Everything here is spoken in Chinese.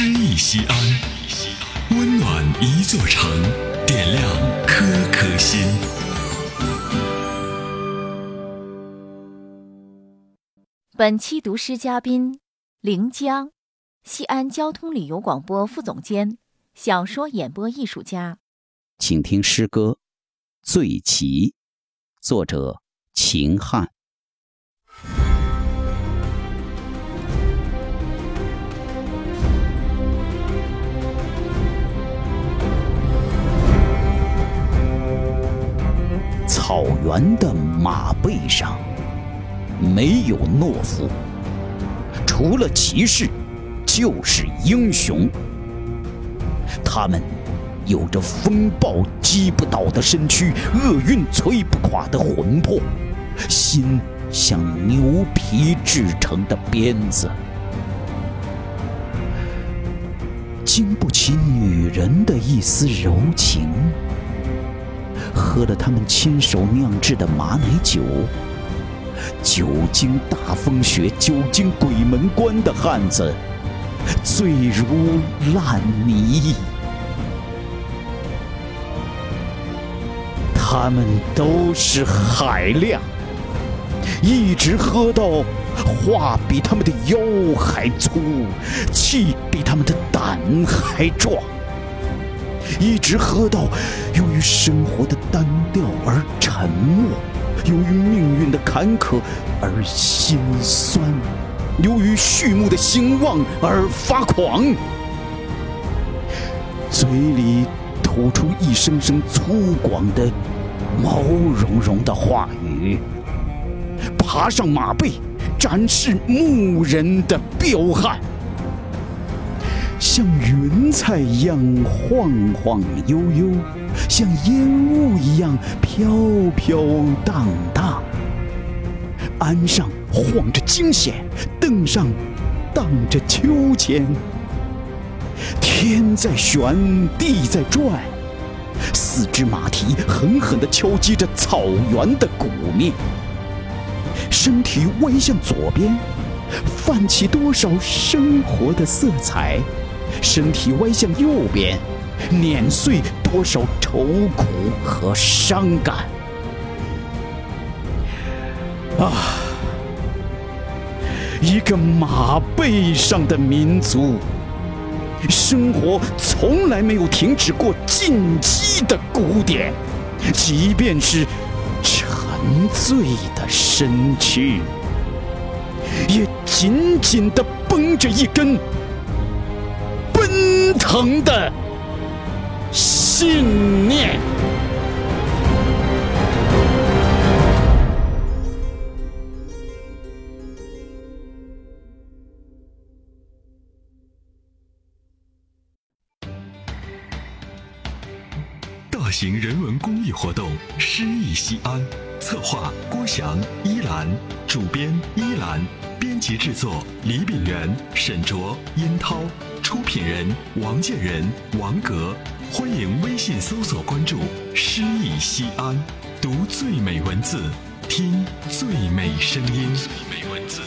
诗意西安，温暖一座城，点亮颗颗心。本期读诗嘉宾：临江，西安交通旅游广播副总监，小说演播艺术家。请听诗歌《醉骑》，作者秦汉。草原的马背上没有懦夫，除了骑士就是英雄。他们有着风暴击不倒的身躯，厄运摧不垮的魂魄，心像牛皮制成的鞭子，经不起女人的一丝柔情。喝了他们亲手酿制的马奶酒，久经大风雪、久经鬼门关的汉子，醉如烂泥。他们都是海量，一直喝到话比他们的腰还粗，气比他们的胆还壮。一直喝到，由于生活的单调而沉默，由于命运的坎坷而心酸，由于序幕的兴旺而发狂，嘴里吐出一声声粗犷的、毛茸茸的话语，爬上马背，展示牧人的彪悍。像云彩一样晃晃悠悠，像烟雾一样飘飘荡荡。鞍上晃着惊险，凳上荡着秋千。天在旋，地在转，四只马蹄狠狠地敲击着草原的鼓面。身体歪向左边，泛起多少生活的色彩。身体歪向右边，碾碎多少愁苦和伤感啊！一个马背上的民族，生活从来没有停止过进击的鼓点，即便是沉醉的身躯，也紧紧地绷着一根。奔腾的信念。大型人文公益活动《诗意西安》，策划郭翔、依兰，主编依兰，编辑制作李炳元、沈卓、殷涛。出品人王建仁、王格，欢迎微信搜索关注“诗意西安”，读最美文字，听最美声音。最美文字。